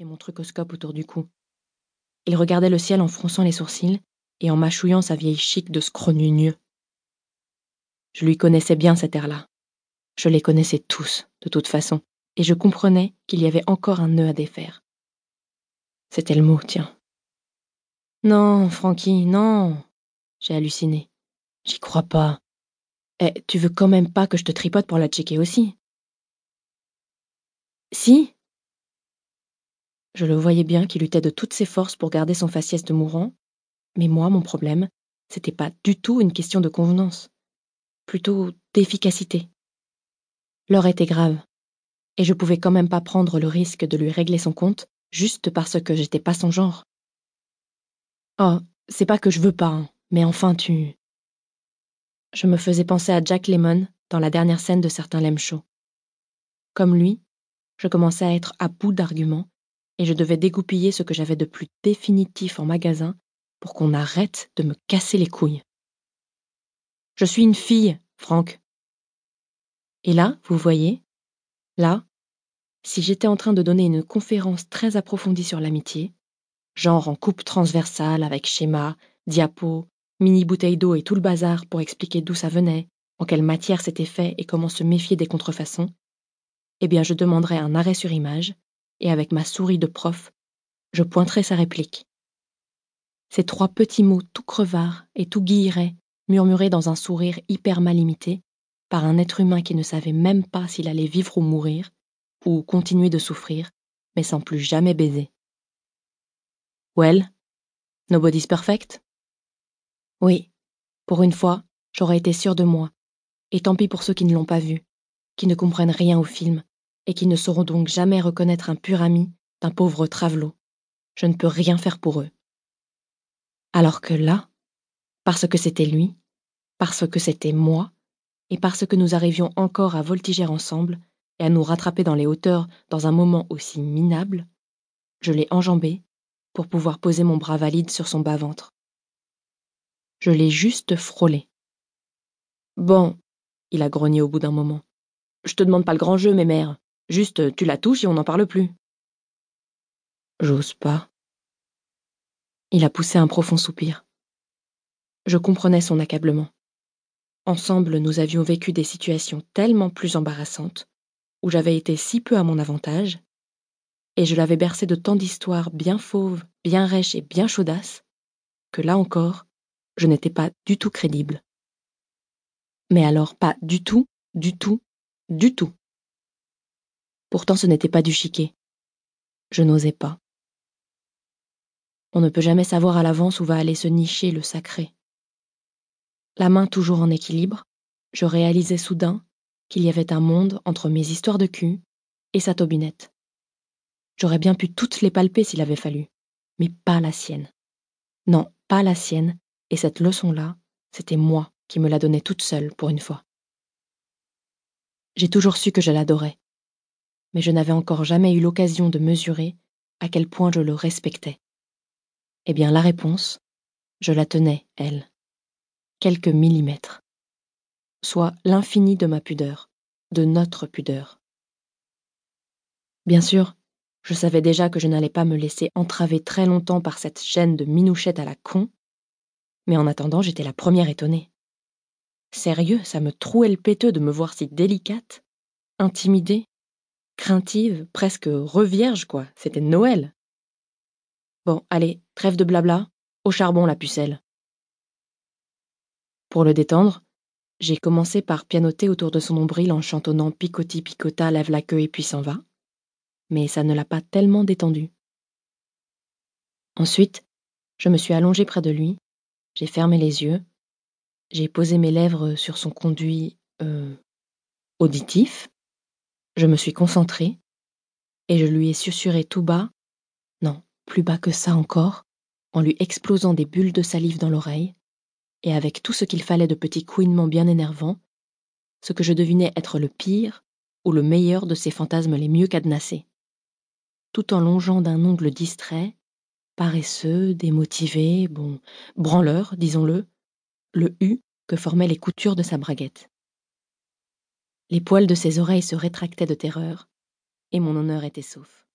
et mon trucoscope autour du cou. Il regardait le ciel en fronçant les sourcils et en mâchouillant sa vieille chic de scrogneux. Je lui connaissais bien cet air-là. Je les connaissais tous, de toute façon, et je comprenais qu'il y avait encore un nœud à défaire. C'était le mot, tiens. Non, Francky, non, j'ai halluciné. J'y crois pas. Eh, tu veux quand même pas que je te tripote pour la checker aussi? Si? Je le voyais bien qu'il luttait de toutes ses forces pour garder son faciès de mourant, mais moi, mon problème, c'était pas du tout une question de convenance, plutôt d'efficacité. L'heure était grave, et je pouvais quand même pas prendre le risque de lui régler son compte juste parce que j'étais pas son genre. Oh, c'est pas que je veux pas, hein, mais enfin tu. Je me faisais penser à Jack Lemmon dans la dernière scène de certains Lem Show. Comme lui, je commençais à être à bout d'arguments et je devais dégoupiller ce que j'avais de plus définitif en magasin pour qu'on arrête de me casser les couilles. Je suis une fille, Franck. Et là, vous voyez, là, si j'étais en train de donner une conférence très approfondie sur l'amitié, genre en coupe transversale avec schéma, diapo, mini bouteille d'eau et tout le bazar pour expliquer d'où ça venait, en quelle matière c'était fait et comment se méfier des contrefaçons, eh bien je demanderais un arrêt sur image, et avec ma souris de prof, je pointerais sa réplique. Ces trois petits mots tout crevards et tout guillerets, murmurés dans un sourire hyper mal imité, par un être humain qui ne savait même pas s'il allait vivre ou mourir, ou continuer de souffrir, mais sans plus jamais baiser. Well, nobody's perfect? Oui, pour une fois, j'aurais été sûre de moi, et tant pis pour ceux qui ne l'ont pas vu, qui ne comprennent rien au film, et qui ne sauront donc jamais reconnaître un pur ami d'un pauvre travelot. Je ne peux rien faire pour eux. Alors que là, parce que c'était lui, parce que c'était moi, et parce que nous arrivions encore à voltiger ensemble et à nous rattraper dans les hauteurs dans un moment aussi minable, je l'ai enjambé pour pouvoir poser mon bras valide sur son bas-ventre. Je l'ai juste frôlé. Bon, il a grogné au bout d'un moment. Je te demande pas le grand jeu, mes mères. Juste, tu la touches et on n'en parle plus. J'ose pas. Il a poussé un profond soupir. Je comprenais son accablement. Ensemble, nous avions vécu des situations tellement plus embarrassantes, où j'avais été si peu à mon avantage, et je l'avais bercé de tant d'histoires bien fauves, bien rêches et bien chaudasses, que là encore, je n'étais pas du tout crédible. Mais alors pas du tout, du tout, du tout. Pourtant ce n'était pas du chiquet. Je n'osais pas. On ne peut jamais savoir à l'avance où va aller se nicher le sacré. La main toujours en équilibre, je réalisais soudain qu'il y avait un monde entre mes histoires de cul et sa tobinette. J'aurais bien pu toutes les palper s'il avait fallu, mais pas la sienne. Non, pas la sienne, et cette leçon-là, c'était moi qui me la donnais toute seule pour une fois. J'ai toujours su que je l'adorais, mais je n'avais encore jamais eu l'occasion de mesurer à quel point je le respectais. Eh bien, la réponse, je la tenais, elle. Quelques millimètres. Soit l'infini de ma pudeur, de notre pudeur. Bien sûr, je savais déjà que je n'allais pas me laisser entraver très longtemps par cette chaîne de minouchette à la con, mais en attendant, j'étais la première étonnée. Sérieux, ça me trouait le péteux de me voir si délicate, intimidée, craintive, presque revierge, quoi. C'était Noël. Bon, allez, trêve de blabla, au charbon la pucelle. Pour le détendre, j'ai commencé par pianoter autour de son nombril en chantonnant Picoti picota, lève la queue et puis s'en va. Mais ça ne l'a pas tellement détendu. Ensuite, je me suis allongée près de lui, j'ai fermé les yeux, j'ai posé mes lèvres sur son conduit euh, auditif, je me suis concentrée, et je lui ai susurré tout bas, non, plus bas que ça encore, en lui explosant des bulles de salive dans l'oreille, et avec tout ce qu'il fallait de petits couinements bien énervants, ce que je devinais être le pire ou le meilleur de ses fantasmes les mieux cadenassés. Tout en longeant d'un ongle distrait, paresseux, démotivé, bon, branleur, disons-le, le U que formaient les coutures de sa braguette. Les poils de ses oreilles se rétractaient de terreur, et mon honneur était sauf.